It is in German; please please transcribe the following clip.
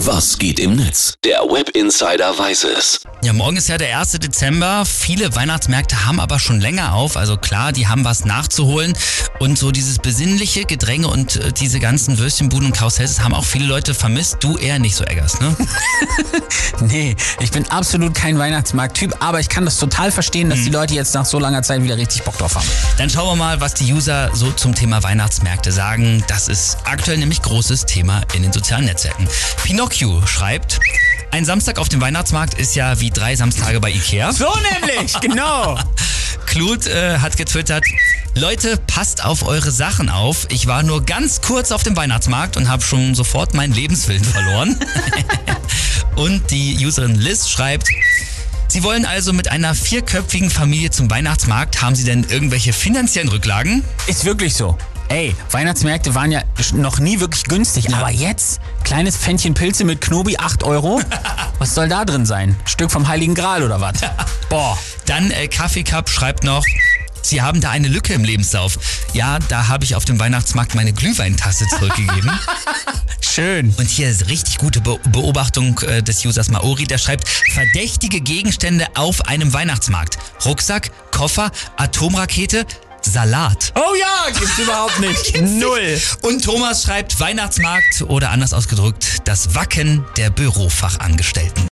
Was geht im Netz? Der Web Insider weiß es. Ja, morgen ist ja der 1. Dezember. Viele Weihnachtsmärkte haben aber schon länger auf. Also klar, die haben was nachzuholen. Und so dieses besinnliche Gedränge und äh, diese ganzen Würstchenbuden und Karussells haben auch viele Leute vermisst. Du eher nicht so, Eggers, ne? Nee, ich bin absolut kein Weihnachtsmarkt-Typ, aber ich kann das total verstehen, dass die Leute jetzt nach so langer Zeit wieder richtig Bock drauf haben. Dann schauen wir mal, was die User so zum Thema Weihnachtsmärkte sagen. Das ist aktuell nämlich großes Thema in den sozialen Netzwerken. Pinocchio schreibt, ein Samstag auf dem Weihnachtsmarkt ist ja wie drei Samstage bei Ikea. So nämlich, genau. Klut äh, hat getwittert, Leute, passt auf eure Sachen auf. Ich war nur ganz kurz auf dem Weihnachtsmarkt und habe schon sofort meinen Lebenswillen verloren. und die Userin Liz schreibt, Sie wollen also mit einer vierköpfigen Familie zum Weihnachtsmarkt. Haben Sie denn irgendwelche finanziellen Rücklagen? Ist wirklich so. Ey, Weihnachtsmärkte waren ja noch nie wirklich günstig, aber jetzt kleines Pfännchen Pilze mit Knobi 8 Euro. Was soll da drin sein? Stück vom Heiligen Gral oder was? Boah. Dann äh, Kaffee Cup schreibt noch, Sie haben da eine Lücke im Lebenslauf. Ja, da habe ich auf dem Weihnachtsmarkt meine Glühweintasse zurückgegeben. Schön. Und hier ist richtig gute Be Beobachtung äh, des Users Maori, der schreibt, verdächtige Gegenstände auf einem Weihnachtsmarkt. Rucksack, Koffer, Atomrakete, Salat. Oh ja, gibt's überhaupt nicht. Null. Und Thomas schreibt Weihnachtsmarkt oder anders ausgedrückt, das Wacken der Bürofachangestellten.